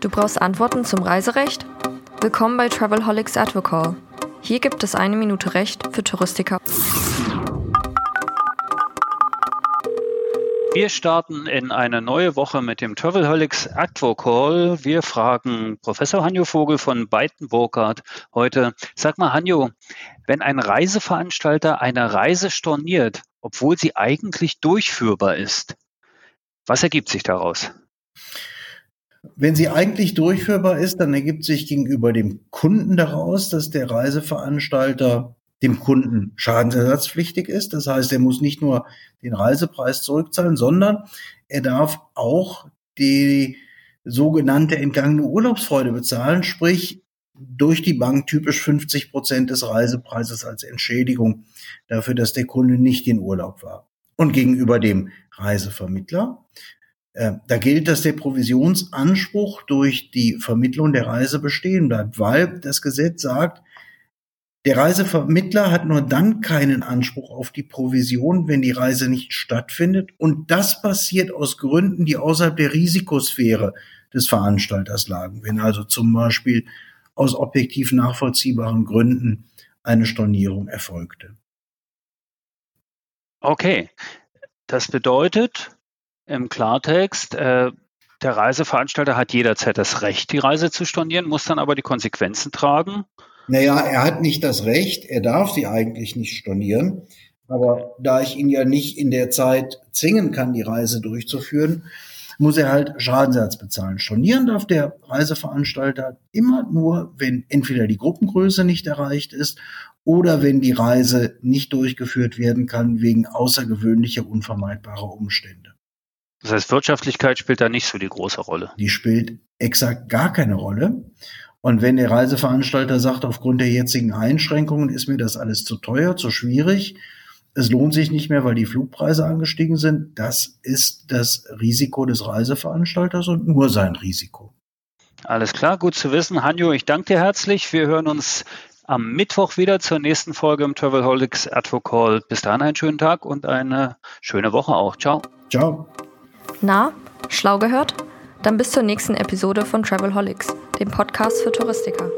Du brauchst Antworten zum Reiserecht? Willkommen bei Travelholics Advocall. Hier gibt es eine Minute Recht für Touristiker. Wir starten in eine neue Woche mit dem Travelholics Advocall. Wir fragen Professor Hanjo Vogel von Beiten Burkhardt heute. Sag mal, Hanjo, wenn ein Reiseveranstalter eine Reise storniert, obwohl sie eigentlich durchführbar ist, was ergibt sich daraus? Wenn sie eigentlich durchführbar ist, dann ergibt sich gegenüber dem Kunden daraus, dass der Reiseveranstalter dem Kunden schadensersatzpflichtig ist. Das heißt, er muss nicht nur den Reisepreis zurückzahlen, sondern er darf auch die sogenannte entgangene Urlaubsfreude bezahlen, sprich durch die Bank typisch 50 Prozent des Reisepreises als Entschädigung dafür, dass der Kunde nicht in Urlaub war. Und gegenüber dem Reisevermittler, äh, da gilt, dass der Provisionsanspruch durch die Vermittlung der Reise bestehen bleibt, weil das Gesetz sagt, der Reisevermittler hat nur dann keinen Anspruch auf die Provision, wenn die Reise nicht stattfindet. Und das passiert aus Gründen, die außerhalb der Risikosphäre des Veranstalters lagen. Wenn also zum Beispiel aus objektiv nachvollziehbaren Gründen eine Stornierung erfolgte. Okay, das bedeutet im Klartext, äh, der Reiseveranstalter hat jederzeit das Recht, die Reise zu stornieren, muss dann aber die Konsequenzen tragen naja, er hat nicht das Recht, er darf sie eigentlich nicht stornieren. Aber da ich ihn ja nicht in der Zeit zwingen kann, die Reise durchzuführen, muss er halt Schadensersatz bezahlen. Stornieren darf der Reiseveranstalter immer nur, wenn entweder die Gruppengröße nicht erreicht ist oder wenn die Reise nicht durchgeführt werden kann wegen außergewöhnlicher, unvermeidbarer Umstände. Das heißt, Wirtschaftlichkeit spielt da nicht so die große Rolle. Die spielt exakt gar keine Rolle. Und wenn der Reiseveranstalter sagt, aufgrund der jetzigen Einschränkungen ist mir das alles zu teuer, zu schwierig, es lohnt sich nicht mehr, weil die Flugpreise angestiegen sind, das ist das Risiko des Reiseveranstalters und nur sein Risiko. Alles klar, gut zu wissen. Hanjo, ich danke dir herzlich. Wir hören uns am Mittwoch wieder zur nächsten Folge im Travelholics Advocall. Bis dahin einen schönen Tag und eine schöne Woche auch. Ciao. Ciao. Na, schlau gehört? Dann bis zur nächsten Episode von Travelholics, dem Podcast für Touristiker.